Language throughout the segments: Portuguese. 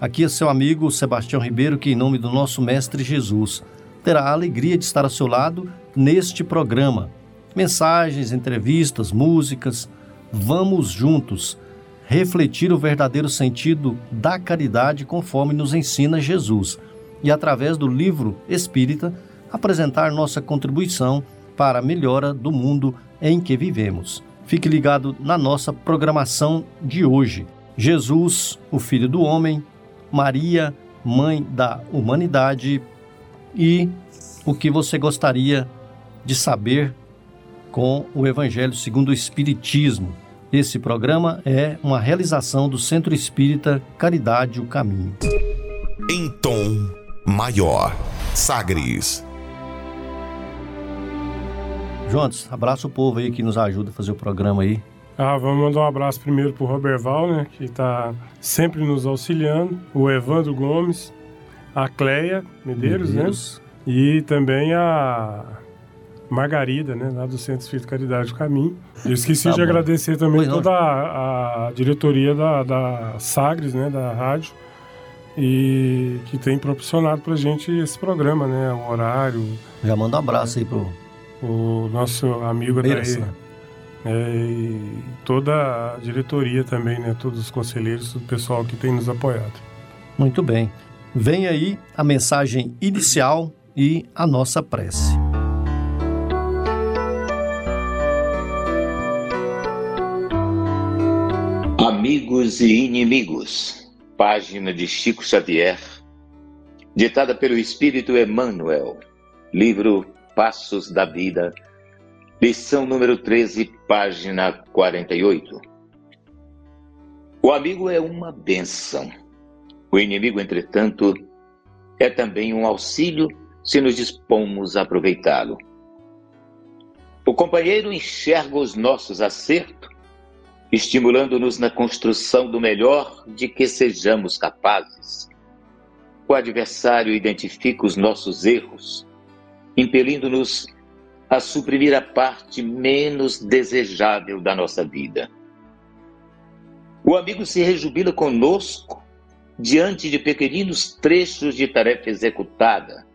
Aqui é seu amigo Sebastião Ribeiro, que, em nome do nosso Mestre Jesus, terá a alegria de estar ao seu lado neste programa. Mensagens, entrevistas, músicas. Vamos juntos refletir o verdadeiro sentido da caridade conforme nos ensina Jesus e, através do livro espírita, apresentar nossa contribuição para a melhora do mundo em que vivemos. Fique ligado na nossa programação de hoje. Jesus, o Filho do Homem, Maria, Mãe da Humanidade e o que você gostaria de saber com o Evangelho segundo o Espiritismo. Esse programa é uma realização do Centro Espírita Caridade o Caminho. Em tom maior, Sagres. Jones, abraça o povo aí que nos ajuda a fazer o programa aí. Ah, vamos mandar um abraço primeiro pro Roberval, né, que está sempre nos auxiliando, o Evandro Gomes, a Cleia Medeiros? Medeiros. né, e também a Margarida, né, lá do Centro Espírito Caridade do Caminho. Eu esqueci tá de bom. agradecer também pois toda a, a, diretoria da, da Sagres, né, da rádio, e que tem proporcionado pra gente esse programa, né, o horário. Já manda um abraço aí pro... O nosso amigo Beiras, daí, é, e toda a diretoria também, né? Todos os conselheiros, todo o pessoal que tem nos apoiado. Muito bem. Vem aí a mensagem inicial e a nossa prece. Amigos e inimigos, página de Chico Xavier, ditada pelo Espírito Emmanuel, livro Passos da Vida Lição número 13, página 48. O amigo é uma benção. O inimigo, entretanto, é também um auxílio se nos dispomos a aproveitá-lo. O companheiro enxerga os nossos acertos, estimulando-nos na construção do melhor de que sejamos capazes. O adversário identifica os nossos erros, impelindo-nos a suprimir a parte menos desejável da nossa vida. O amigo se rejubila conosco diante de pequeninos trechos de tarefa executada.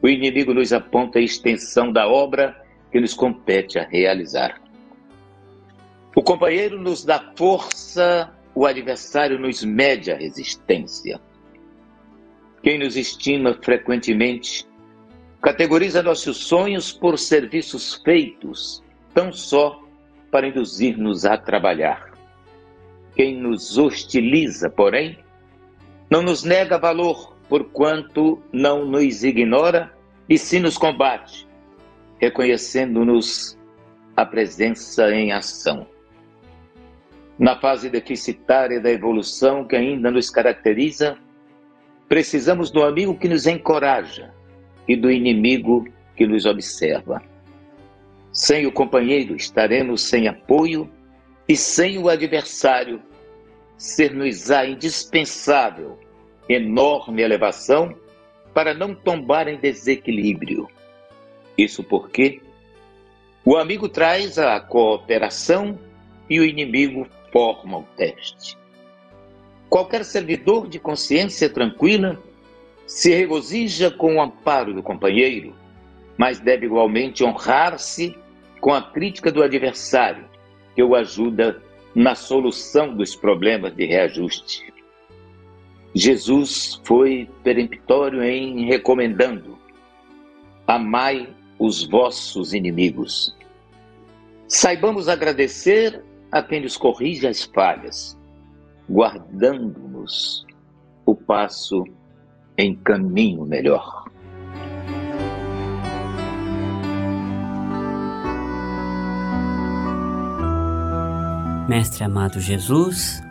O inimigo nos aponta a extensão da obra que nos compete a realizar. O companheiro nos dá força, o adversário nos mede a resistência. Quem nos estima frequentemente Categoriza nossos sonhos por serviços feitos, tão só para induzir-nos a trabalhar. Quem nos hostiliza, porém, não nos nega valor, porquanto não nos ignora e sim nos combate, reconhecendo-nos a presença em ação. Na fase deficitária da evolução que ainda nos caracteriza, precisamos do amigo que nos encoraja, e do inimigo que nos observa. Sem o companheiro estaremos sem apoio e sem o adversário ser-nos-á indispensável enorme elevação para não tombar em desequilíbrio. Isso porque o amigo traz a cooperação e o inimigo forma o teste. Qualquer servidor de consciência tranquila se regozija com o amparo do companheiro, mas deve igualmente honrar-se com a crítica do adversário, que o ajuda na solução dos problemas de reajuste. Jesus foi peremptório em recomendando: amai os vossos inimigos. Saibamos agradecer a quem nos corrige as falhas, guardando-nos o passo em caminho melhor. Mestre amado Jesus,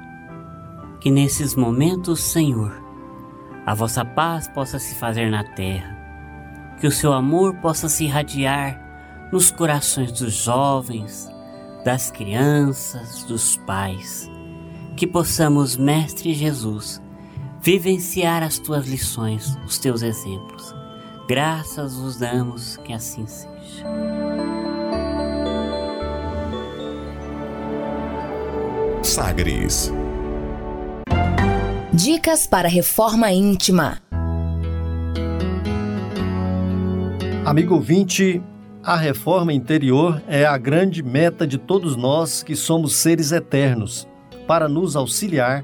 que nesses momentos, Senhor, a vossa paz possa se fazer na terra, que o seu amor possa se irradiar nos corações dos jovens, das crianças, dos pais, que possamos, Mestre Jesus, vivenciar as tuas lições, os teus exemplos. Graças vos damos que assim seja. Sagres Dicas para reforma íntima. Amigo ouvinte, a reforma interior é a grande meta de todos nós que somos seres eternos. Para nos auxiliar,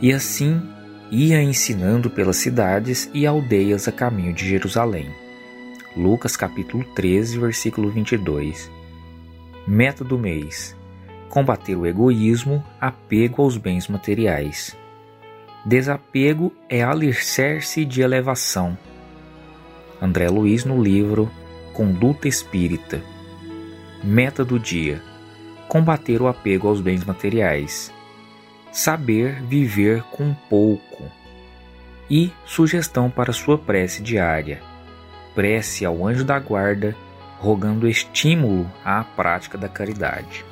E assim ia ensinando pelas cidades e aldeias a caminho de Jerusalém. Lucas capítulo 13, versículo 22. Meta do mês: combater o egoísmo, apego aos bens materiais. Desapego é alicerce de elevação. André Luiz no livro Conduta Espírita. Meta do dia: combater o apego aos bens materiais. Saber viver com pouco. E sugestão para sua prece diária: prece ao anjo da guarda, rogando estímulo à prática da caridade.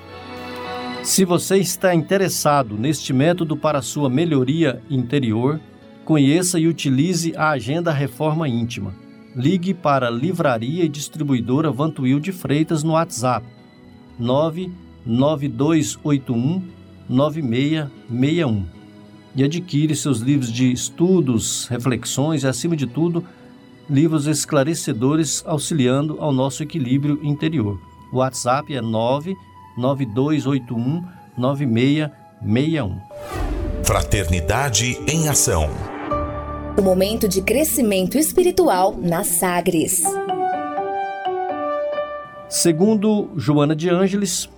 Se você está interessado neste método para sua melhoria interior, conheça e utilize a Agenda Reforma Íntima. Ligue para a Livraria e Distribuidora Vantuil de Freitas no WhatsApp 99281 9661 e adquire seus livros de estudos, reflexões e, acima de tudo, livros esclarecedores auxiliando ao nosso equilíbrio interior. O WhatsApp é 9 9281 9661. Fraternidade em Ação. O momento de crescimento espiritual na Sagres. Segundo Joana de Ângeles,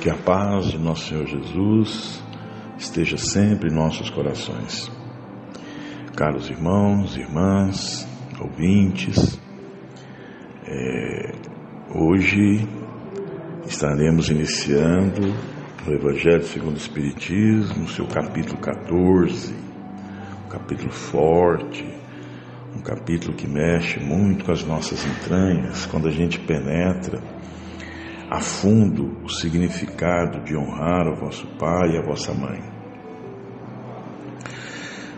Que a paz de nosso Senhor Jesus esteja sempre em nossos corações. Caros irmãos, irmãs, ouvintes, é, hoje estaremos iniciando o Evangelho segundo o Espiritismo, seu capítulo 14, um capítulo forte, um capítulo que mexe muito com as nossas entranhas, quando a gente penetra a fundo o significado de honrar o vosso pai e a vossa mãe.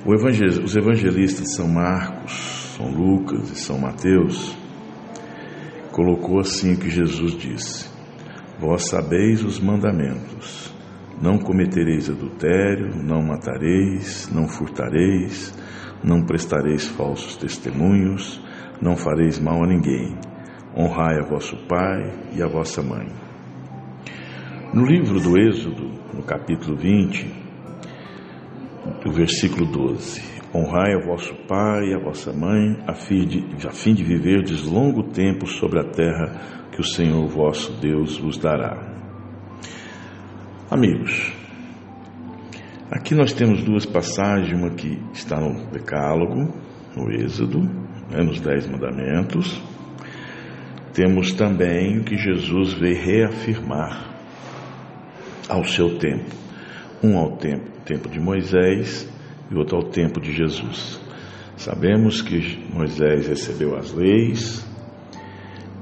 Os evangelistas São Marcos, São Lucas e São Mateus colocou assim o que Jesus disse: Vós sabeis os mandamentos: não cometereis adultério, não matareis, não furtareis, não prestareis falsos testemunhos, não fareis mal a ninguém honrai a vosso pai e a vossa mãe. No livro do Êxodo, no capítulo 20, o versículo 12: Honrai a vosso pai e a vossa mãe, a fim de, a fim de viverdes longo tempo sobre a terra que o Senhor vosso Deus vos dará. Amigos, aqui nós temos duas passagens, uma que está no Decálogo, no Êxodo, né, nos Dez Mandamentos, temos também que Jesus veio reafirmar ao seu tempo. Um ao tempo, tempo de Moisés e outro ao tempo de Jesus. Sabemos que Moisés recebeu as leis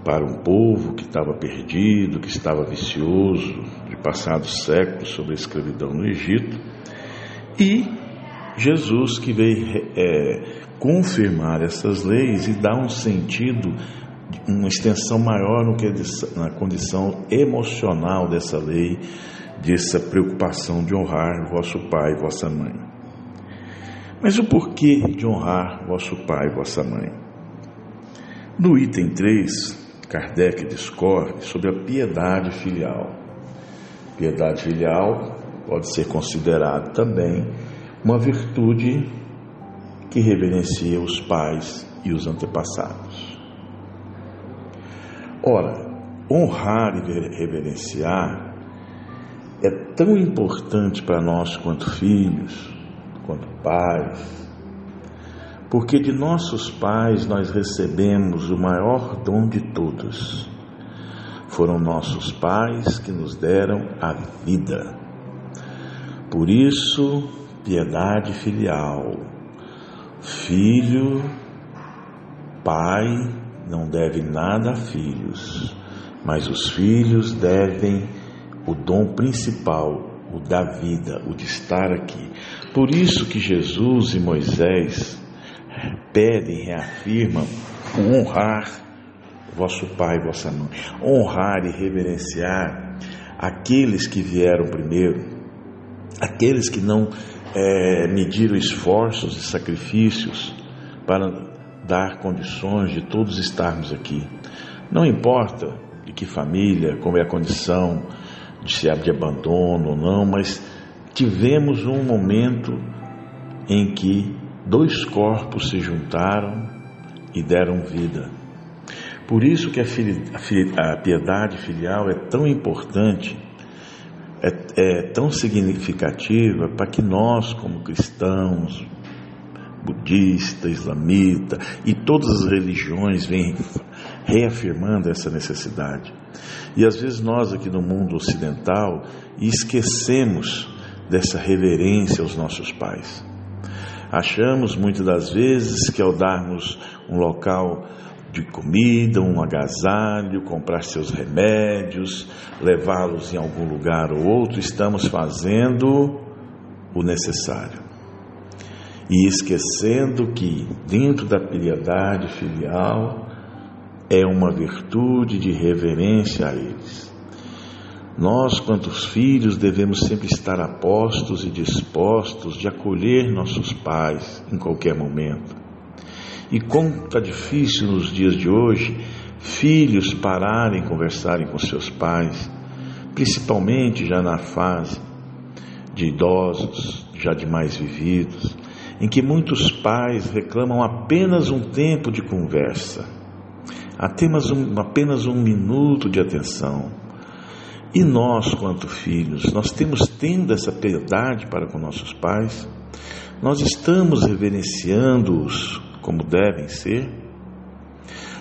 para um povo que estava perdido, que estava vicioso, de passados séculos sobre a escravidão no Egito, e Jesus que veio é, confirmar essas leis e dar um sentido, uma extensão maior no que é na condição emocional dessa lei, dessa preocupação de honrar vosso pai e vossa mãe. Mas o porquê de honrar vosso pai e vossa mãe? No item 3, Kardec discorre sobre a piedade filial. Piedade filial pode ser considerada também uma virtude que reverencia os pais e os antepassados. Ora, honrar e reverenciar é tão importante para nós quanto filhos, quanto pais, porque de nossos pais nós recebemos o maior dom de todos. Foram nossos pais que nos deram a vida. Por isso, piedade filial. Filho, pai não deve nada a filhos, mas os filhos devem o dom principal, o da vida, o de estar aqui. Por isso que Jesus e Moisés pedem, reafirmam honrar vosso pai e vossa mãe, honrar e reverenciar aqueles que vieram primeiro, aqueles que não é, mediram esforços e sacrifícios para dar condições de todos estarmos aqui. Não importa de que família, como é a condição, de se de abandono ou não, mas tivemos um momento em que dois corpos se juntaram e deram vida. Por isso que a, a, a piedade filial é tão importante, é, é tão significativa para que nós, como cristãos, budista, islamita e todas as religiões vêm reafirmando essa necessidade. E às vezes nós aqui no mundo ocidental esquecemos dessa reverência aos nossos pais. Achamos muitas das vezes que ao darmos um local de comida, um agasalho, comprar seus remédios, levá-los em algum lugar ou outro, estamos fazendo o necessário. E esquecendo que dentro da piedade filial é uma virtude de reverência a eles. Nós, quantos filhos, devemos sempre estar apostos e dispostos de acolher nossos pais em qualquer momento. E como está difícil nos dias de hoje filhos pararem conversarem com seus pais, principalmente já na fase de idosos, já de mais vividos, em que muitos pais reclamam apenas um tempo de conversa apenas um, apenas um minuto de atenção. E nós, quanto filhos, nós temos tendo essa piedade para com nossos pais? Nós estamos reverenciando-os como devem ser?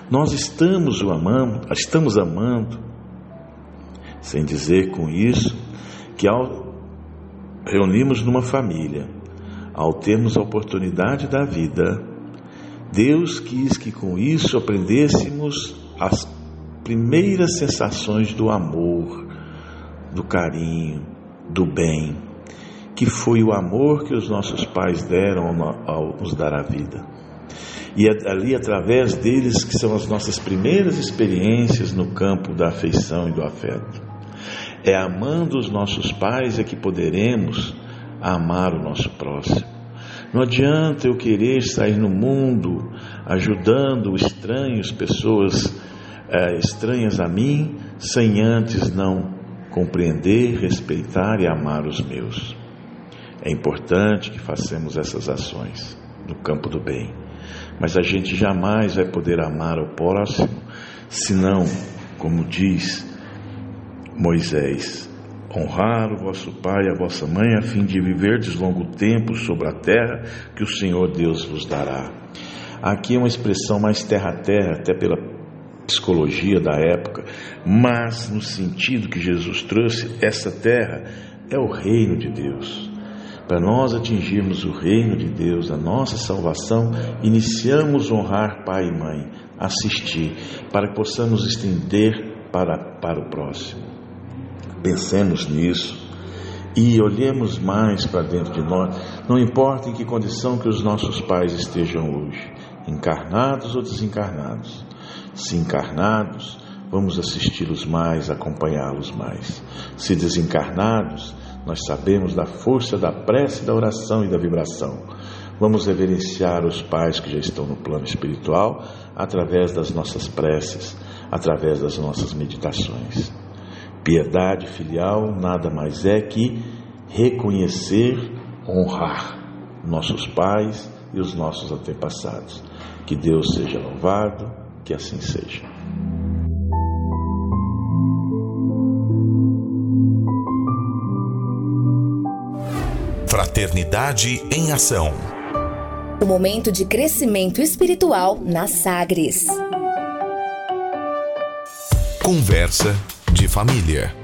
Nós estamos o amando, estamos amando, sem dizer com isso que ao reunirmos numa família, ao termos a oportunidade da vida, Deus quis que com isso aprendêssemos as primeiras sensações do amor, do carinho, do bem, que foi o amor que os nossos pais deram ao nos dar a vida. E é ali, através deles, que são as nossas primeiras experiências no campo da afeição e do afeto. É amando os nossos pais é que poderemos amar o nosso próximo. Não adianta eu querer sair no mundo ajudando estranhos, pessoas é, estranhas a mim, sem antes não compreender, respeitar e amar os meus. É importante que façamos essas ações no campo do bem, mas a gente jamais vai poder amar o próximo senão, como diz Moisés, honrar o vosso pai e a vossa mãe, a fim de viverdes longo tempo sobre a terra que o Senhor Deus vos dará. Aqui é uma expressão mais terra a terra, até pela psicologia da época, mas no sentido que Jesus trouxe, essa terra é o reino de Deus. Para nós atingirmos o reino de Deus, a nossa salvação, iniciamos honrar pai e mãe assistir, para que possamos estender para, para o próximo. Pensemos nisso e olhemos mais para dentro de nós, não importa em que condição que os nossos pais estejam hoje, encarnados ou desencarnados. Se encarnados, vamos assisti-los mais, acompanhá-los mais. Se desencarnados, nós sabemos da força da prece, da oração e da vibração. Vamos reverenciar os pais que já estão no plano espiritual através das nossas preces, através das nossas meditações. Piedade filial nada mais é que reconhecer, honrar nossos pais e os nossos antepassados. Que Deus seja louvado, que assim seja. Fraternidade em Ação. O momento de crescimento espiritual na Sagres. Conversa família.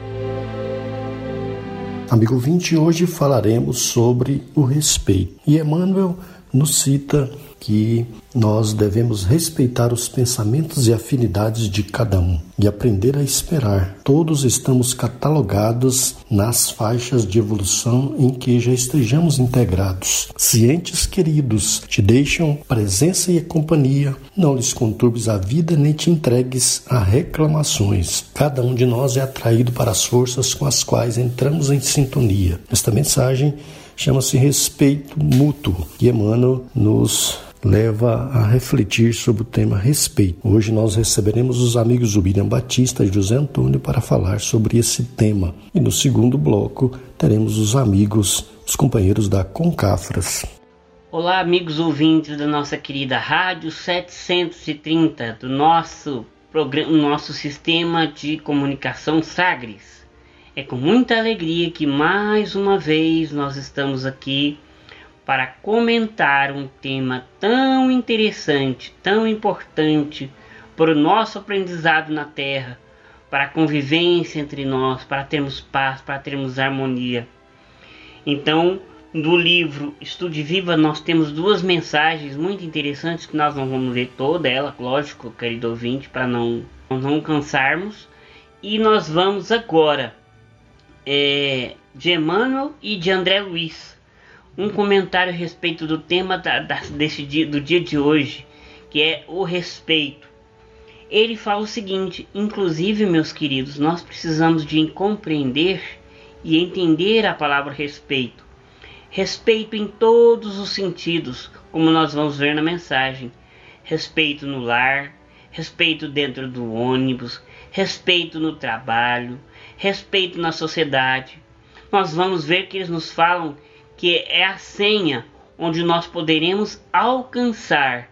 Amigo 20, hoje falaremos sobre o respeito. E Emmanuel nos cita que nós devemos respeitar os pensamentos e afinidades de cada um e aprender a esperar. Todos estamos catalogados nas faixas de evolução em que já estejamos integrados. Cientes queridos, te deixam presença e companhia. Não lhes conturbes a vida nem te entregues a reclamações. Cada um de nós é atraído para as forças com as quais entramos em sintonia. Esta mensagem chama-se respeito mútuo, que Emmanuel nos leva a refletir sobre o tema respeito. Hoje nós receberemos os amigos William Batista e José Antônio para falar sobre esse tema. E no segundo bloco teremos os amigos, os companheiros da Concafras. Olá, amigos ouvintes da nossa querida Rádio 730, do nosso programa, nosso sistema de comunicação Sagres. É com muita alegria que mais uma vez nós estamos aqui para comentar um tema tão interessante, tão importante para o nosso aprendizado na Terra, para a convivência entre nós, para termos paz, para termos harmonia. Então, do livro Estude Viva, nós temos duas mensagens muito interessantes que nós não vamos ler toda ela, lógico, querido ouvinte, para não, não cansarmos. E nós vamos agora é, de Emmanuel e de André Luiz um comentário a respeito do tema da, da, desse dia, do dia de hoje, que é o respeito. Ele fala o seguinte: inclusive, meus queridos, nós precisamos de compreender e entender a palavra respeito. Respeito em todos os sentidos, como nós vamos ver na mensagem. Respeito no lar, respeito dentro do ônibus, respeito no trabalho, respeito na sociedade. Nós vamos ver que eles nos falam que é a senha onde nós poderemos alcançar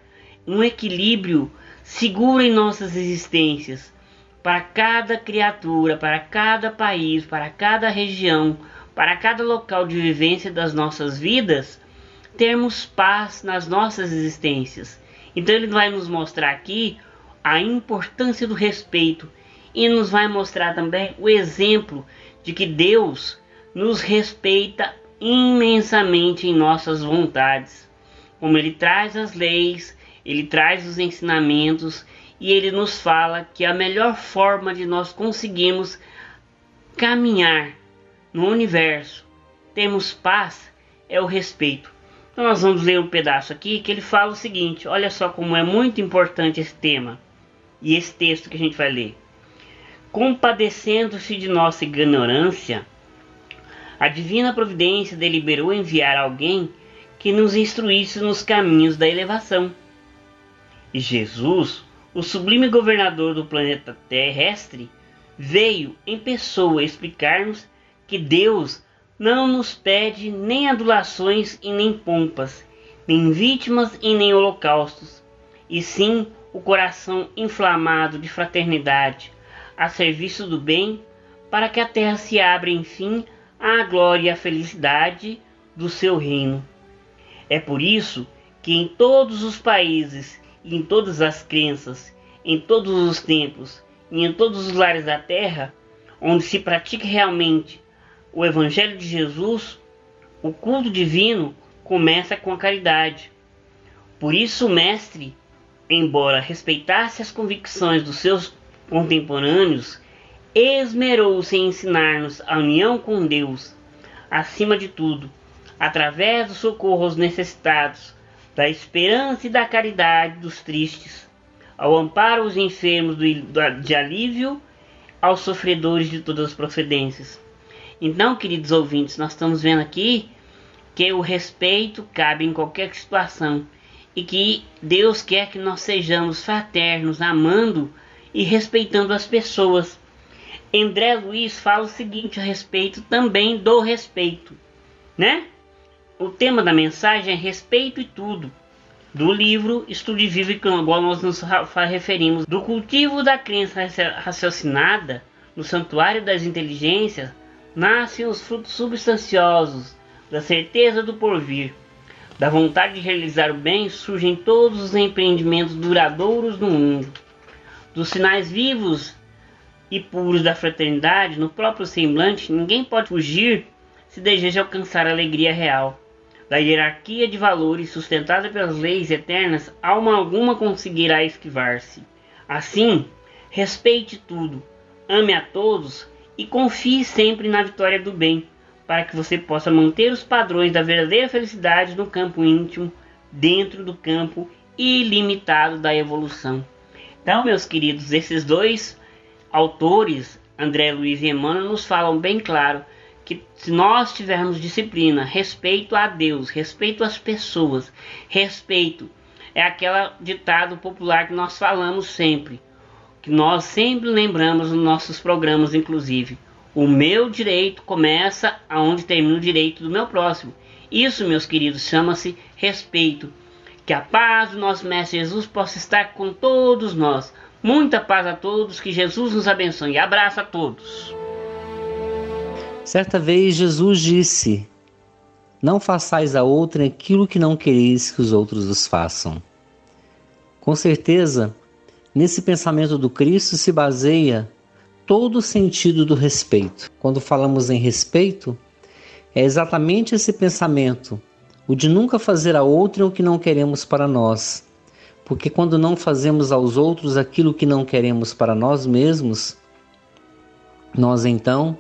um equilíbrio seguro em nossas existências para cada criatura, para cada país, para cada região, para cada local de vivência das nossas vidas, termos paz nas nossas existências. Então ele vai nos mostrar aqui a importância do respeito e nos vai mostrar também o exemplo de que Deus nos respeita imensamente em nossas vontades. Como ele traz as leis, ele traz os ensinamentos e ele nos fala que a melhor forma de nós conseguirmos caminhar no universo, temos paz, é o respeito. Então nós vamos ler um pedaço aqui que ele fala o seguinte: olha só como é muito importante esse tema e esse texto que a gente vai ler. Compadecendo-se de nossa ignorância, a divina providência deliberou enviar alguém que nos instruísse nos caminhos da elevação. E Jesus, o sublime governador do planeta terrestre, veio em pessoa explicar-nos que Deus não nos pede nem adulações e nem pompas, nem vítimas e nem holocaustos, e sim o coração inflamado de fraternidade a serviço do bem, para que a terra se abra enfim a glória e a felicidade do seu reino. É por isso que em todos os países e em todas as crenças, em todos os tempos e em todos os lares da terra, onde se pratica realmente o Evangelho de Jesus, o culto divino começa com a caridade. Por isso o Mestre embora respeitasse as convicções dos seus contemporâneos, esmerou-se em ensinar-nos a união com Deus, acima de tudo, através do socorro aos necessitados, da esperança e da caridade dos tristes, ao amparo aos enfermos de alívio aos sofredores de todas as procedências. Então, queridos ouvintes, nós estamos vendo aqui que o respeito cabe em qualquer situação e que Deus quer que nós sejamos fraternos, amando e respeitando as pessoas. André Luiz fala o seguinte a respeito também do respeito, né? O tema da mensagem é respeito e tudo. Do livro Estude Vivo, qual nós nos referimos, do cultivo da crença raciocinada no santuário das inteligências, nascem os frutos substanciosos da certeza do porvir. Da vontade de realizar o bem surgem todos os empreendimentos duradouros do mundo. Dos sinais vivos e puros da fraternidade no próprio semblante, ninguém pode fugir se deseja alcançar a alegria real. Da hierarquia de valores sustentada pelas leis eternas, alma alguma conseguirá esquivar-se. Assim, respeite tudo, ame a todos e confie sempre na vitória do bem para que você possa manter os padrões da verdadeira felicidade no campo íntimo, dentro do campo ilimitado da evolução. Então, meus queridos, esses dois autores, André Luiz e Emmanuel, nos falam bem claro que se nós tivermos disciplina, respeito a Deus, respeito às pessoas, respeito é aquela ditado popular que nós falamos sempre, que nós sempre lembramos nos nossos programas, inclusive. O meu direito começa aonde termina o direito do meu próximo. Isso, meus queridos, chama-se respeito. Que a paz do nosso Mestre Jesus possa estar com todos nós. Muita paz a todos, que Jesus nos abençoe. Abraço a todos. Certa vez Jesus disse: Não façais a outra aquilo que não quereis que os outros os façam. Com certeza, nesse pensamento do Cristo se baseia todo o sentido do respeito. Quando falamos em respeito, é exatamente esse pensamento, o de nunca fazer a outrem o que não queremos para nós. Porque quando não fazemos aos outros aquilo que não queremos para nós mesmos, nós então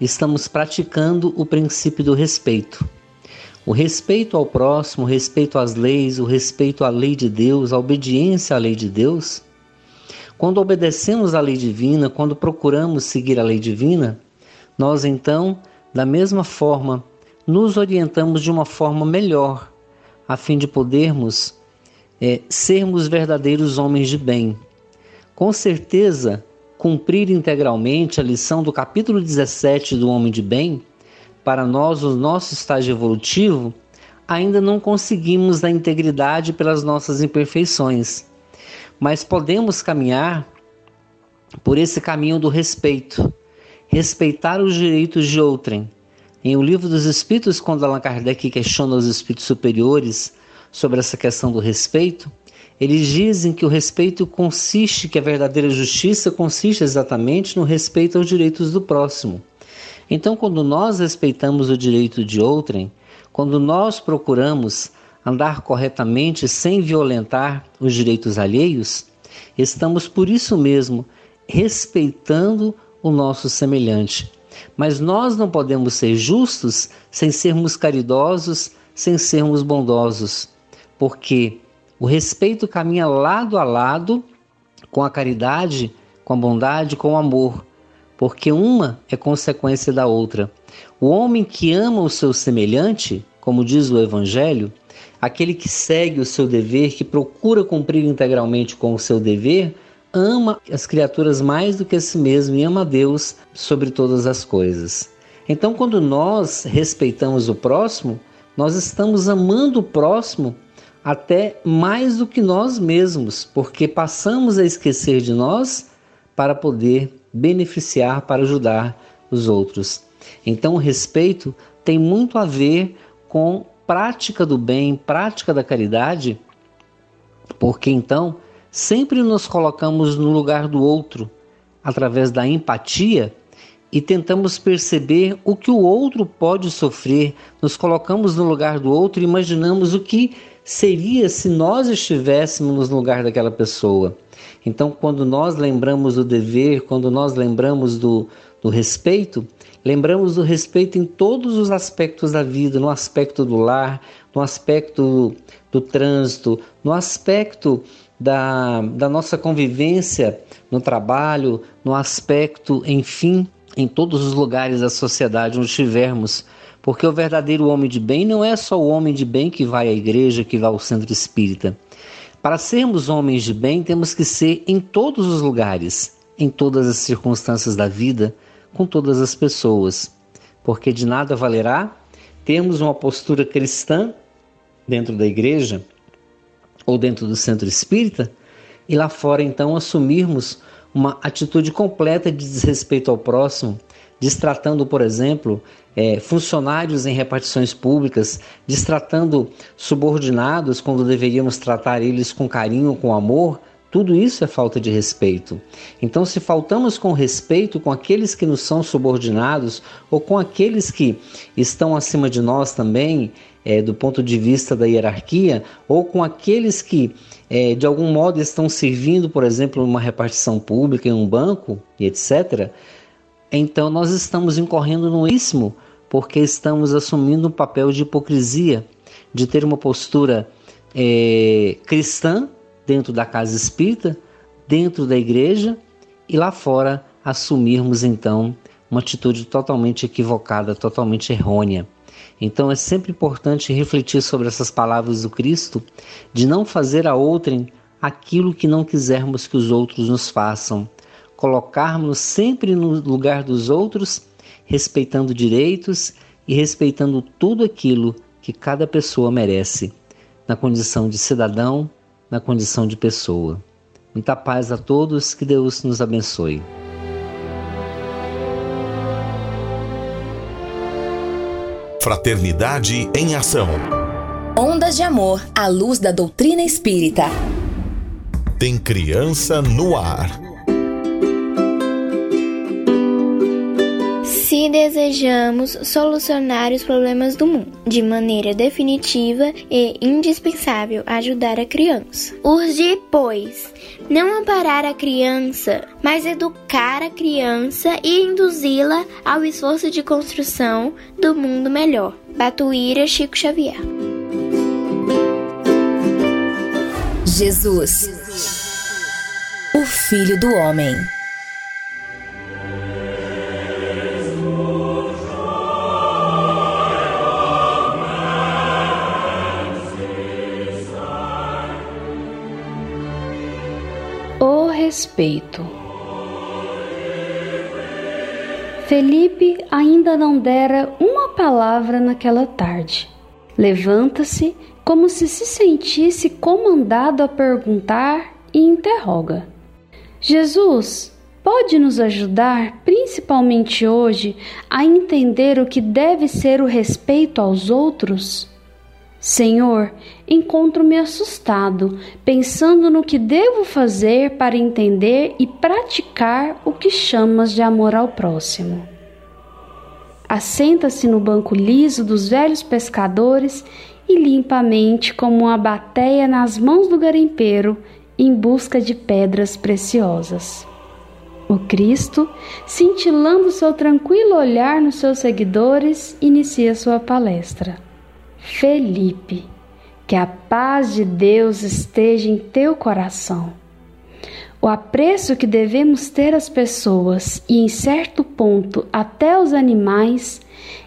estamos praticando o princípio do respeito. O respeito ao próximo, o respeito às leis, o respeito à lei de Deus, a obediência à lei de Deus, quando obedecemos à lei divina, quando procuramos seguir a lei divina, nós então, da mesma forma, nos orientamos de uma forma melhor, a fim de podermos é, sermos verdadeiros homens de bem. Com certeza, cumprir integralmente a lição do capítulo 17 do Homem de Bem, para nós, o nosso estágio evolutivo, ainda não conseguimos a integridade pelas nossas imperfeições mas podemos caminhar por esse caminho do respeito, respeitar os direitos de outrem. Em O Livro dos Espíritos, quando Allan Kardec questiona os espíritos superiores sobre essa questão do respeito, eles dizem que o respeito consiste, que a verdadeira justiça consiste exatamente no respeito aos direitos do próximo. Então, quando nós respeitamos o direito de outrem, quando nós procuramos andar corretamente sem violentar os direitos alheios, estamos por isso mesmo respeitando o nosso semelhante. Mas nós não podemos ser justos sem sermos caridosos, sem sermos bondosos, porque o respeito caminha lado a lado com a caridade, com a bondade, com o amor, porque uma é consequência da outra. O homem que ama o seu semelhante, como diz o Evangelho, Aquele que segue o seu dever, que procura cumprir integralmente com o seu dever, ama as criaturas mais do que a si mesmo e ama Deus sobre todas as coisas. Então, quando nós respeitamos o próximo, nós estamos amando o próximo até mais do que nós mesmos, porque passamos a esquecer de nós para poder beneficiar, para ajudar os outros. Então, o respeito tem muito a ver com prática do bem, prática da caridade, porque então sempre nos colocamos no lugar do outro através da empatia e tentamos perceber o que o outro pode sofrer, nos colocamos no lugar do outro e imaginamos o que seria se nós estivéssemos no lugar daquela pessoa. Então, quando nós lembramos do dever, quando nós lembramos do, do respeito, lembramos do respeito em todos os aspectos da vida, no aspecto do lar, no aspecto do, do trânsito, no aspecto da, da nossa convivência no trabalho, no aspecto, enfim, em todos os lugares da sociedade onde estivermos. Porque o verdadeiro homem de bem não é só o homem de bem que vai à igreja, que vai ao centro espírita. Para sermos homens de bem, temos que ser em todos os lugares, em todas as circunstâncias da vida, com todas as pessoas. Porque de nada valerá termos uma postura cristã dentro da igreja ou dentro do centro espírita e lá fora então assumirmos uma atitude completa de desrespeito ao próximo, destratando, por exemplo, é, funcionários em repartições públicas, destratando subordinados quando deveríamos tratar eles com carinho, com amor, tudo isso é falta de respeito. Então, se faltamos com respeito com aqueles que nos são subordinados ou com aqueles que estão acima de nós também, é, do ponto de vista da hierarquia, ou com aqueles que é, de algum modo estão servindo, por exemplo, numa repartição pública, em um banco e etc., então nós estamos incorrendo no ismo porque estamos assumindo um papel de hipocrisia, de ter uma postura é, cristã dentro da casa espírita, dentro da igreja e lá fora assumirmos então uma atitude totalmente equivocada, totalmente errônea. Então é sempre importante refletir sobre essas palavras do Cristo, de não fazer a outrem aquilo que não quisermos que os outros nos façam, colocarmos sempre no lugar dos outros, respeitando direitos e respeitando tudo aquilo que cada pessoa merece, na condição de cidadão, na condição de pessoa. Muita paz a todos, que Deus nos abençoe. Fraternidade em Ação. Ondas de Amor à luz da doutrina espírita. Tem criança no ar. Se desejamos solucionar os problemas do mundo de maneira definitiva e indispensável ajudar a criança. Urge, pois, não amparar a criança, mas educar a criança e induzi-la ao esforço de construção do mundo melhor. Batuíra Chico Xavier. Jesus, o Filho do Homem. Respeito. Felipe ainda não dera uma palavra naquela tarde. Levanta-se como se se sentisse comandado a perguntar e interroga: Jesus, pode nos ajudar, principalmente hoje, a entender o que deve ser o respeito aos outros? Senhor, encontro-me assustado, pensando no que devo fazer para entender e praticar o que chamas de amor ao próximo. Assenta-se no banco liso dos velhos pescadores e limpa a mente como uma bateia nas mãos do garimpeiro em busca de pedras preciosas. O Cristo, cintilando seu tranquilo olhar nos seus seguidores, inicia sua palestra. Felipe, que a paz de Deus esteja em teu coração. O apreço que devemos ter às pessoas e, em certo ponto, até aos animais,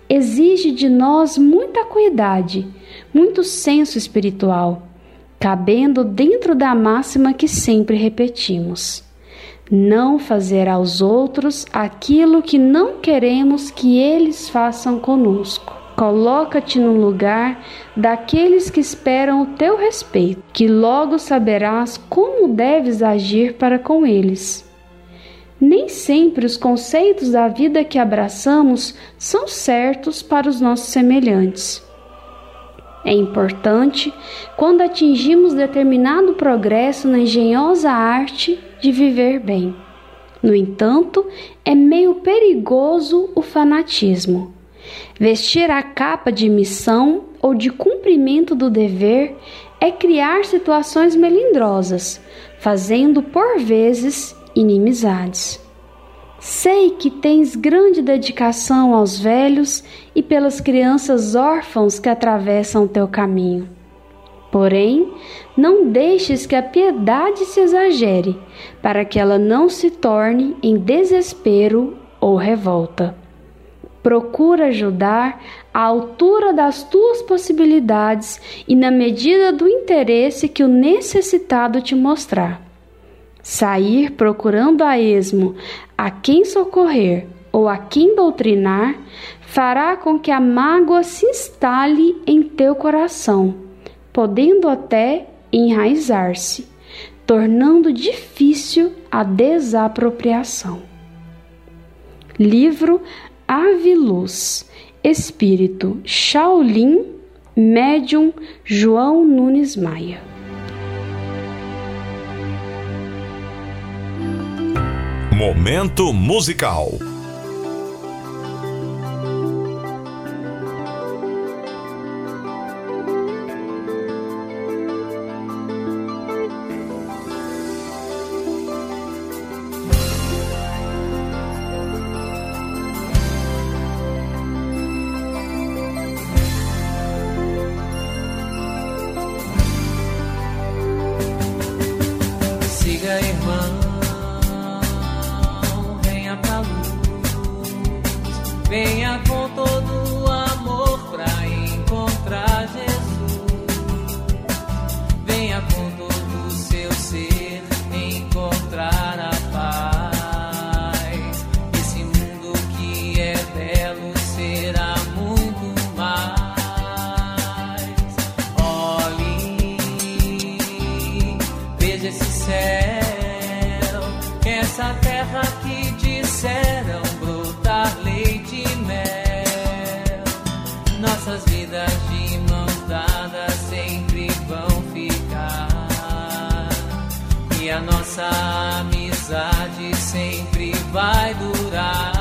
exige de nós muita cuidade, muito senso espiritual, cabendo dentro da máxima que sempre repetimos: não fazer aos outros aquilo que não queremos que eles façam conosco. Coloca-te no lugar daqueles que esperam o teu respeito, que logo saberás como deves agir para com eles. Nem sempre os conceitos da vida que abraçamos são certos para os nossos semelhantes. É importante, quando atingimos determinado progresso na engenhosa arte de viver bem. No entanto, é meio perigoso o fanatismo Vestir a capa de missão ou de cumprimento do dever é criar situações melindrosas, fazendo por vezes inimizades. Sei que tens grande dedicação aos velhos e pelas crianças órfãos que atravessam teu caminho. Porém, não deixes que a piedade se exagere, para que ela não se torne em desespero ou revolta. Procura ajudar à altura das tuas possibilidades e na medida do interesse que o necessitado te mostrar. Sair procurando a esmo a quem socorrer ou a quem doutrinar fará com que a mágoa se instale em teu coração podendo até enraizar-se, tornando difícil a desapropriação. Livro Ave Luz, Espírito Shaolin, Médium João Nunes Maia. Momento musical. dessa terra que disseram brotar leite e mel. Nossas vidas de mãos dadas sempre vão ficar. E a nossa amizade sempre vai durar.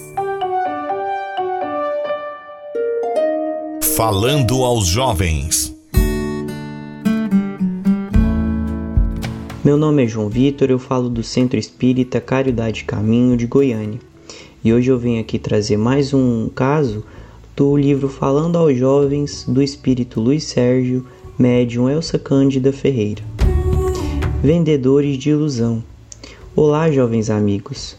Falando aos jovens. Meu nome é João Vitor, eu falo do Centro Espírita Caridade Caminho de Goiânia. E hoje eu venho aqui trazer mais um caso do livro Falando aos Jovens do Espírito Luiz Sérgio, médium Elsa Cândida Ferreira. Vendedores de ilusão. Olá, jovens amigos,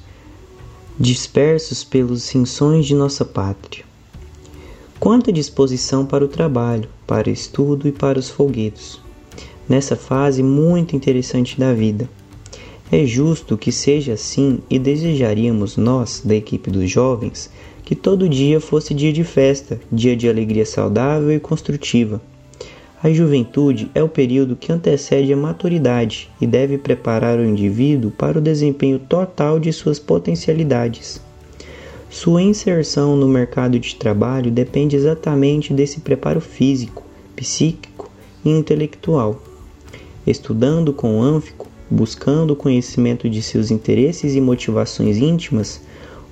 dispersos pelos cinções de nossa pátria. Quanta disposição para o trabalho, para o estudo e para os folguedos. Nessa fase muito interessante da vida. É justo que seja assim e desejaríamos nós, da equipe dos jovens, que todo dia fosse dia de festa, dia de alegria saudável e construtiva. A juventude é o período que antecede a maturidade e deve preparar o indivíduo para o desempenho total de suas potencialidades. Sua inserção no mercado de trabalho depende exatamente desse preparo físico, psíquico e intelectual. Estudando com ânfico, buscando o conhecimento de seus interesses e motivações íntimas,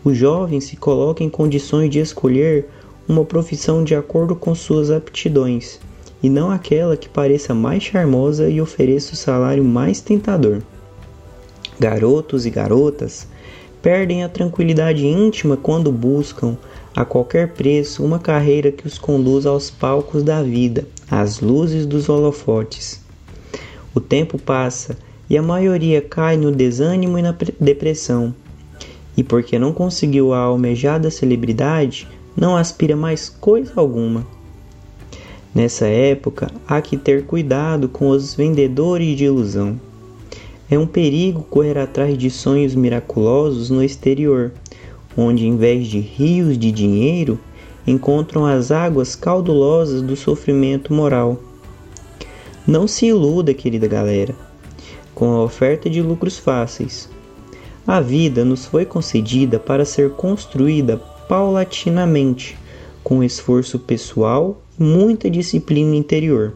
o jovem se coloca em condições de escolher uma profissão de acordo com suas aptidões, e não aquela que pareça mais charmosa e ofereça o salário mais tentador. Garotos e garotas perdem a tranquilidade íntima quando buscam, a qualquer preço, uma carreira que os conduza aos palcos da vida, às luzes dos holofotes. O tempo passa e a maioria cai no desânimo e na depressão. E porque não conseguiu a almejada celebridade, não aspira mais coisa alguma. Nessa época, há que ter cuidado com os vendedores de ilusão é um perigo correr atrás de sonhos miraculosos no exterior, onde em vez de rios de dinheiro, encontram as águas caudulosas do sofrimento moral. Não se iluda, querida galera, com a oferta de lucros fáceis. A vida nos foi concedida para ser construída paulatinamente, com esforço pessoal e muita disciplina interior.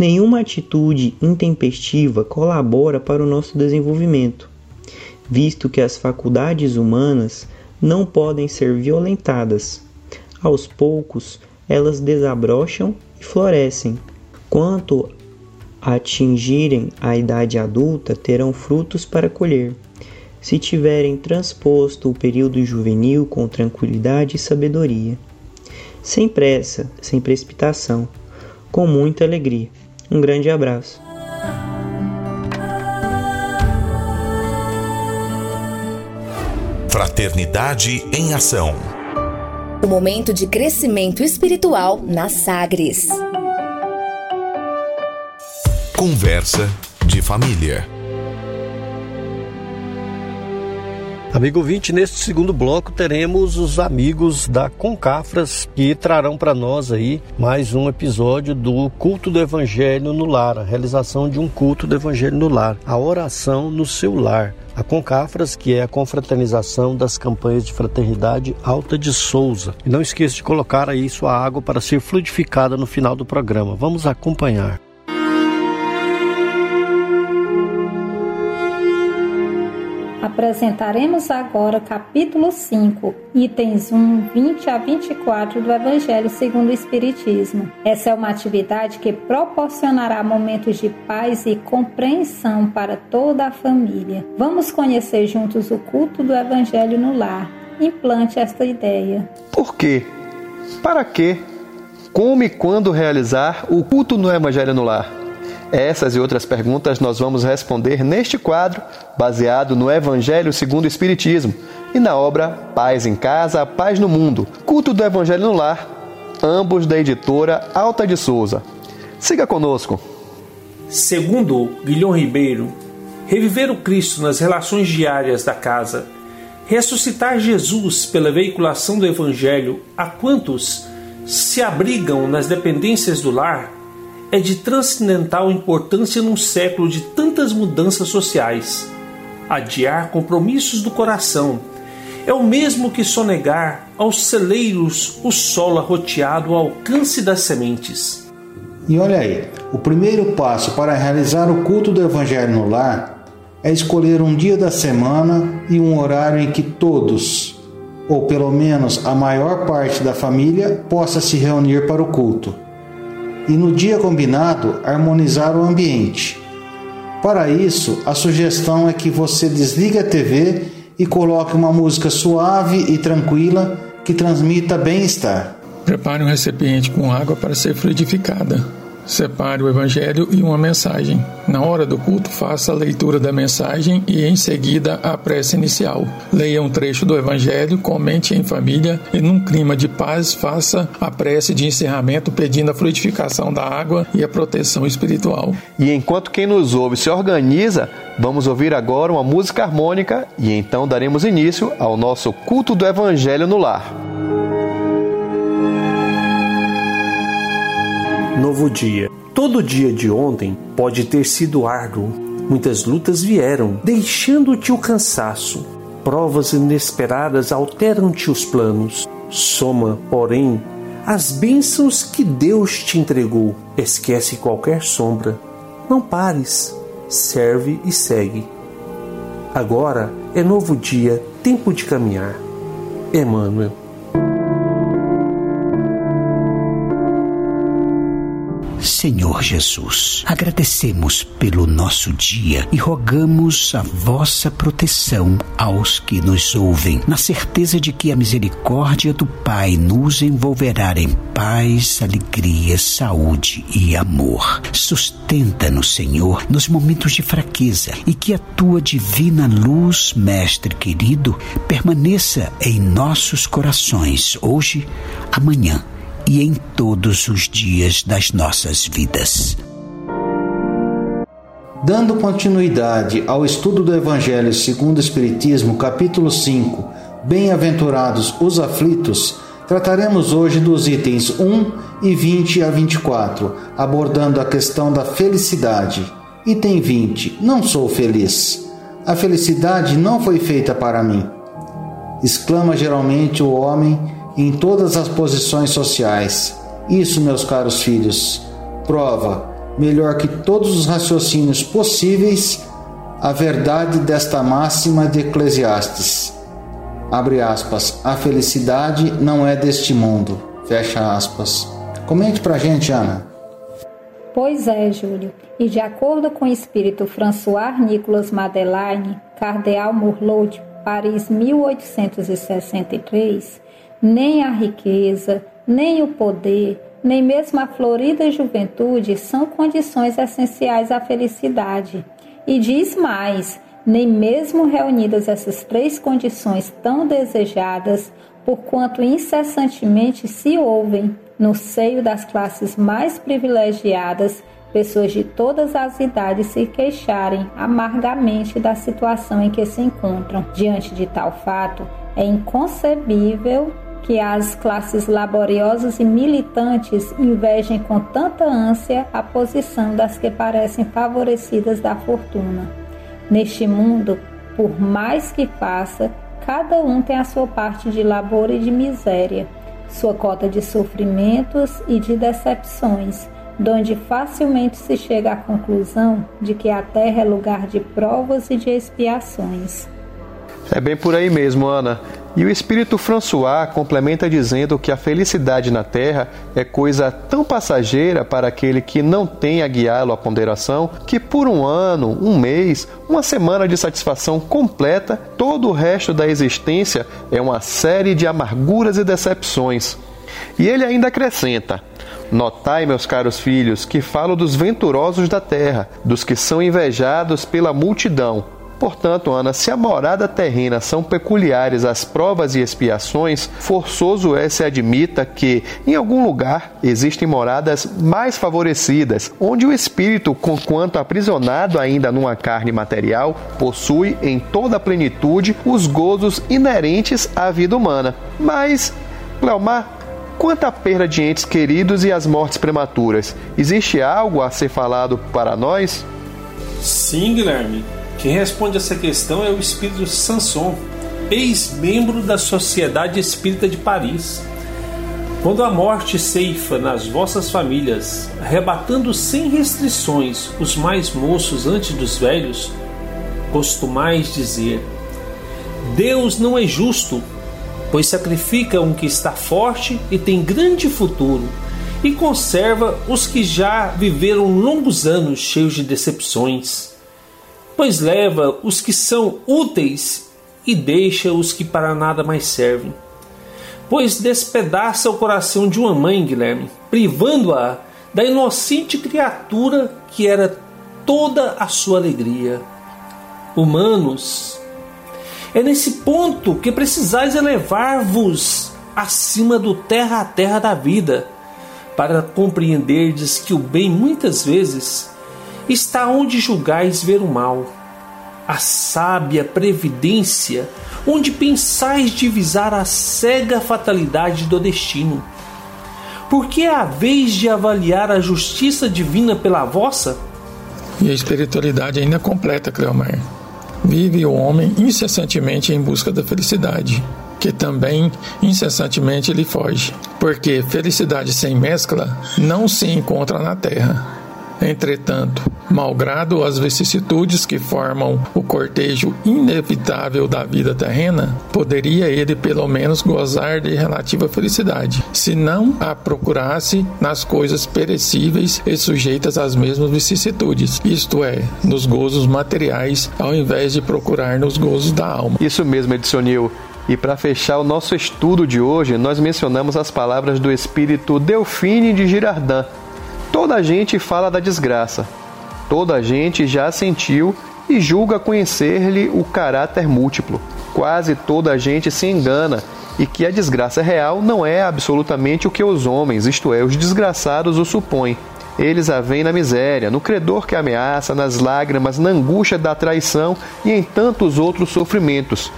Nenhuma atitude intempestiva colabora para o nosso desenvolvimento, visto que as faculdades humanas não podem ser violentadas. Aos poucos, elas desabrocham e florescem. Quanto atingirem a idade adulta, terão frutos para colher. Se tiverem transposto o período juvenil com tranquilidade e sabedoria, sem pressa, sem precipitação, com muita alegria. Um grande abraço. Fraternidade em Ação. O momento de crescimento espiritual na Sagres. Conversa de família. Amigo 20, neste segundo bloco teremos os amigos da Concafras que trarão para nós aí mais um episódio do culto do Evangelho no lar, a realização de um culto do Evangelho no lar, a oração no seu lar. A Concafras, que é a confraternização das campanhas de fraternidade Alta de Souza. E não esqueça de colocar aí sua água para ser fluidificada no final do programa. Vamos acompanhar. Apresentaremos agora o capítulo 5, itens 1, 20 a 24 do Evangelho segundo o Espiritismo. Essa é uma atividade que proporcionará momentos de paz e compreensão para toda a família. Vamos conhecer juntos o culto do Evangelho no lar. Implante esta ideia. Por quê? Para quê? Como e quando realizar o culto no Evangelho no lar? Essas e outras perguntas nós vamos responder neste quadro, baseado no Evangelho segundo o Espiritismo e na obra Paz em Casa, Paz no Mundo, Culto do Evangelho no Lar, ambos da editora Alta de Souza. Siga conosco. Segundo Guilhom Ribeiro, reviver o Cristo nas relações diárias da casa, ressuscitar Jesus pela veiculação do Evangelho a quantos se abrigam nas dependências do lar é de transcendental importância num século de tantas mudanças sociais. Adiar compromissos do coração é o mesmo que sonegar aos celeiros o solo arroteado ao alcance das sementes. E olha aí, o primeiro passo para realizar o culto do Evangelho no lar é escolher um dia da semana e um horário em que todos, ou pelo menos a maior parte da família, possa se reunir para o culto e no dia combinado harmonizar o ambiente. Para isso, a sugestão é que você desligue a TV e coloque uma música suave e tranquila que transmita bem-estar. Prepare um recipiente com água para ser fluidificada. Separe o Evangelho e uma mensagem. Na hora do culto, faça a leitura da mensagem e, em seguida, a prece inicial. Leia um trecho do Evangelho, comente em família e, num clima de paz, faça a prece de encerramento pedindo a fluidificação da água e a proteção espiritual. E enquanto quem nos ouve se organiza, vamos ouvir agora uma música harmônica e então daremos início ao nosso culto do Evangelho no lar. Novo dia. Todo dia de ontem pode ter sido árduo. Muitas lutas vieram, deixando-te o cansaço. Provas inesperadas alteram-te os planos. Soma, porém, as bênçãos que Deus te entregou. Esquece qualquer sombra. Não pares. Serve e segue. Agora é novo dia, tempo de caminhar. Emmanuel. Senhor Jesus, agradecemos pelo nosso dia e rogamos a vossa proteção aos que nos ouvem, na certeza de que a misericórdia do Pai nos envolverá em paz, alegria, saúde e amor. Sustenta-nos, Senhor, nos momentos de fraqueza e que a tua divina luz, Mestre querido, permaneça em nossos corações hoje, amanhã e em todos os dias das nossas vidas. Dando continuidade ao estudo do Evangelho segundo o Espiritismo, capítulo 5, Bem-aventurados os aflitos, trataremos hoje dos itens 1 e 20 a 24, abordando a questão da felicidade. Item 20: Não sou feliz. A felicidade não foi feita para mim. Exclama geralmente o homem em todas as posições sociais. Isso, meus caros filhos, prova, melhor que todos os raciocínios possíveis, a verdade desta máxima de Eclesiastes. Abre aspas, a felicidade não é deste mundo. Fecha aspas. Comente pra gente, Ana. Pois é, Júlio. E de acordo com o espírito François Nicolas Madeleine, cardeal Murlot, Paris 1863, nem a riqueza, nem o poder, nem mesmo a florida juventude são condições essenciais à felicidade. E diz mais: nem mesmo reunidas essas três condições tão desejadas, porquanto incessantemente se ouvem, no seio das classes mais privilegiadas, pessoas de todas as idades se queixarem amargamente da situação em que se encontram. Diante de tal fato, é inconcebível que as classes laboriosas e militantes invejem com tanta ânsia a posição das que parecem favorecidas da fortuna. Neste mundo, por mais que faça, cada um tem a sua parte de labor e de miséria, sua cota de sofrimentos e de decepções, donde facilmente se chega à conclusão de que a terra é lugar de provas e de expiações. É bem por aí mesmo, Ana. E o espírito François complementa dizendo que a felicidade na terra é coisa tão passageira para aquele que não tem a guiá-lo à ponderação, que por um ano, um mês, uma semana de satisfação completa, todo o resto da existência é uma série de amarguras e decepções. E ele ainda acrescenta: Notai, meus caros filhos, que falo dos venturosos da terra, dos que são invejados pela multidão Portanto, Ana, se a morada terrena são peculiares às provas e expiações, forçoso é se admita que, em algum lugar, existem moradas mais favorecidas, onde o espírito, conquanto aprisionado ainda numa carne material, possui em toda a plenitude os gozos inerentes à vida humana. Mas, Cleomar, quanto à perda de entes queridos e às mortes prematuras, existe algo a ser falado para nós? Sim, Guilherme. Quem responde essa questão é o espírito Sanson, ex-membro da Sociedade Espírita de Paris. Quando a morte ceifa nas vossas famílias, arrebatando sem restrições os mais moços antes dos velhos, costumais dizer: Deus não é justo, pois sacrifica um que está forte e tem grande futuro, e conserva os que já viveram longos anos cheios de decepções pois leva os que são úteis e deixa os que para nada mais servem. Pois despedaça o coração de uma mãe, Guilherme, privando-a da inocente criatura que era toda a sua alegria. Humanos, é nesse ponto que precisais elevar-vos acima do terra a terra da vida, para compreenderdes que o bem muitas vezes está onde julgais ver o mal. A sábia previdência, onde pensais divisar a cega fatalidade do destino. Porque é a vez de avaliar a justiça divina pela vossa? E a espiritualidade ainda completa, Cleomar. Vive o homem incessantemente em busca da felicidade, que também incessantemente lhe foge, porque felicidade sem mescla não se encontra na terra. Entretanto, malgrado as vicissitudes que formam o cortejo inevitável da vida terrena, poderia ele pelo menos gozar de relativa felicidade, se não a procurasse nas coisas perecíveis e sujeitas às mesmas vicissitudes, isto é, nos gozos materiais, ao invés de procurar nos gozos da alma. Isso mesmo, Edsonil. E para fechar o nosso estudo de hoje, nós mencionamos as palavras do espírito Delfine de Girardin, Toda a gente fala da desgraça. Toda a gente já sentiu e julga conhecer-lhe o caráter múltiplo. Quase toda a gente se engana e que a desgraça real não é absolutamente o que os homens, isto é, os desgraçados, o supõem. Eles a veem na miséria, no credor que ameaça, nas lágrimas, na angústia da traição e em tantos outros sofrimentos.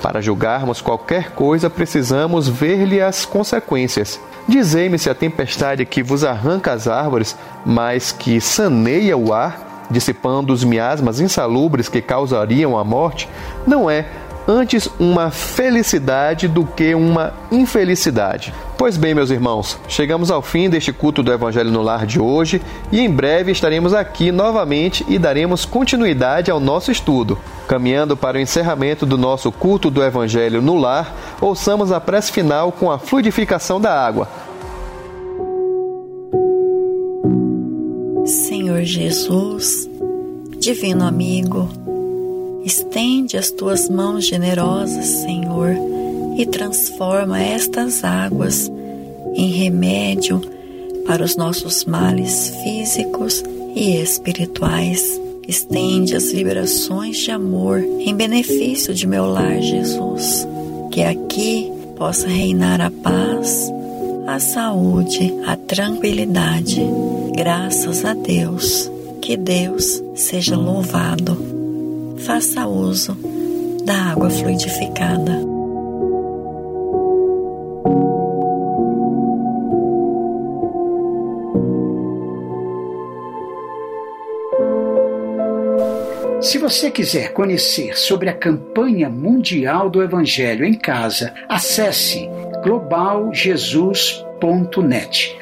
Para julgarmos qualquer coisa, precisamos ver-lhe as consequências. Dizei-me se a tempestade que vos arranca as árvores, mas que saneia o ar, dissipando os miasmas insalubres que causariam a morte, não é antes uma felicidade do que uma infelicidade. Pois bem, meus irmãos, chegamos ao fim deste culto do Evangelho no Lar de hoje e em breve estaremos aqui novamente e daremos continuidade ao nosso estudo. Caminhando para o encerramento do nosso culto do Evangelho no Lar, ouçamos a prece final com a fluidificação da água. Senhor Jesus, Divino Amigo, Estende as tuas mãos generosas, Senhor, e transforma estas águas em remédio para os nossos males físicos e espirituais. Estende as vibrações de amor em benefício de meu lar, Jesus. Que aqui possa reinar a paz, a saúde, a tranquilidade. Graças a Deus. Que Deus seja louvado faça uso da água fluidificada. Se você quiser conhecer sobre a campanha mundial do Evangelho em casa, acesse globaljesus.net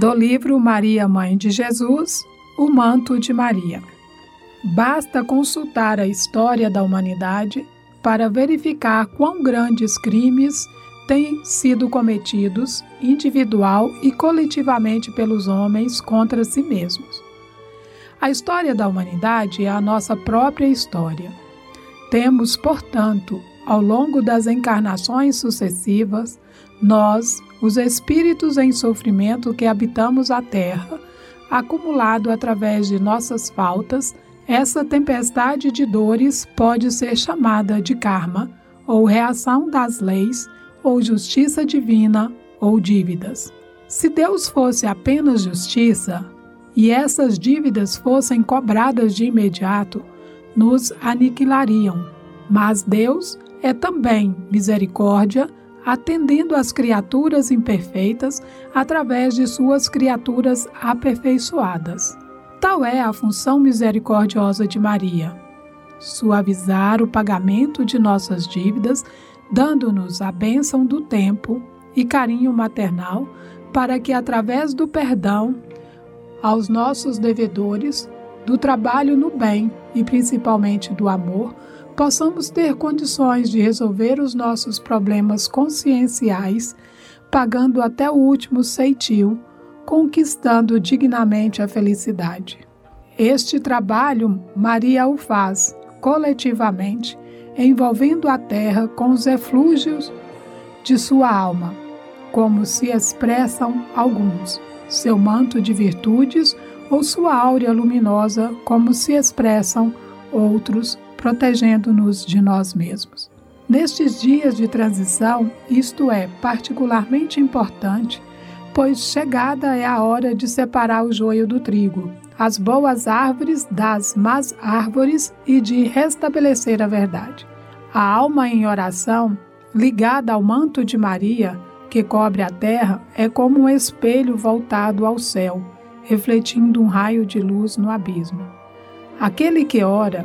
Do livro Maria, Mãe de Jesus, O Manto de Maria. Basta consultar a história da humanidade para verificar quão grandes crimes têm sido cometidos individual e coletivamente pelos homens contra si mesmos. A história da humanidade é a nossa própria história. Temos, portanto, ao longo das encarnações sucessivas, nós, os espíritos em sofrimento que habitamos a terra, acumulado através de nossas faltas, essa tempestade de dores pode ser chamada de karma, ou reação das leis, ou justiça divina, ou dívidas. Se Deus fosse apenas justiça, e essas dívidas fossem cobradas de imediato, nos aniquilariam. Mas Deus é também misericórdia atendendo às criaturas imperfeitas através de suas criaturas aperfeiçoadas. Tal é a função misericordiosa de Maria: suavizar o pagamento de nossas dívidas, dando-nos a bênção do tempo e carinho maternal, para que, através do perdão aos nossos devedores, do trabalho no bem e principalmente do amor, possamos ter condições de resolver os nossos problemas conscienciais, pagando até o último ceitil, conquistando dignamente a felicidade. Este trabalho Maria o faz coletivamente, envolvendo a terra com os eflúgios de sua alma, como se expressam alguns, seu manto de virtudes ou sua áurea luminosa, como se expressam outros protegendo-nos de nós mesmos. Nestes dias de transição, isto é particularmente importante, pois chegada é a hora de separar o joio do trigo, as boas árvores das más árvores e de restabelecer a verdade. A alma em oração, ligada ao manto de Maria, que cobre a terra, é como um espelho voltado ao céu, refletindo um raio de luz no abismo. Aquele que ora,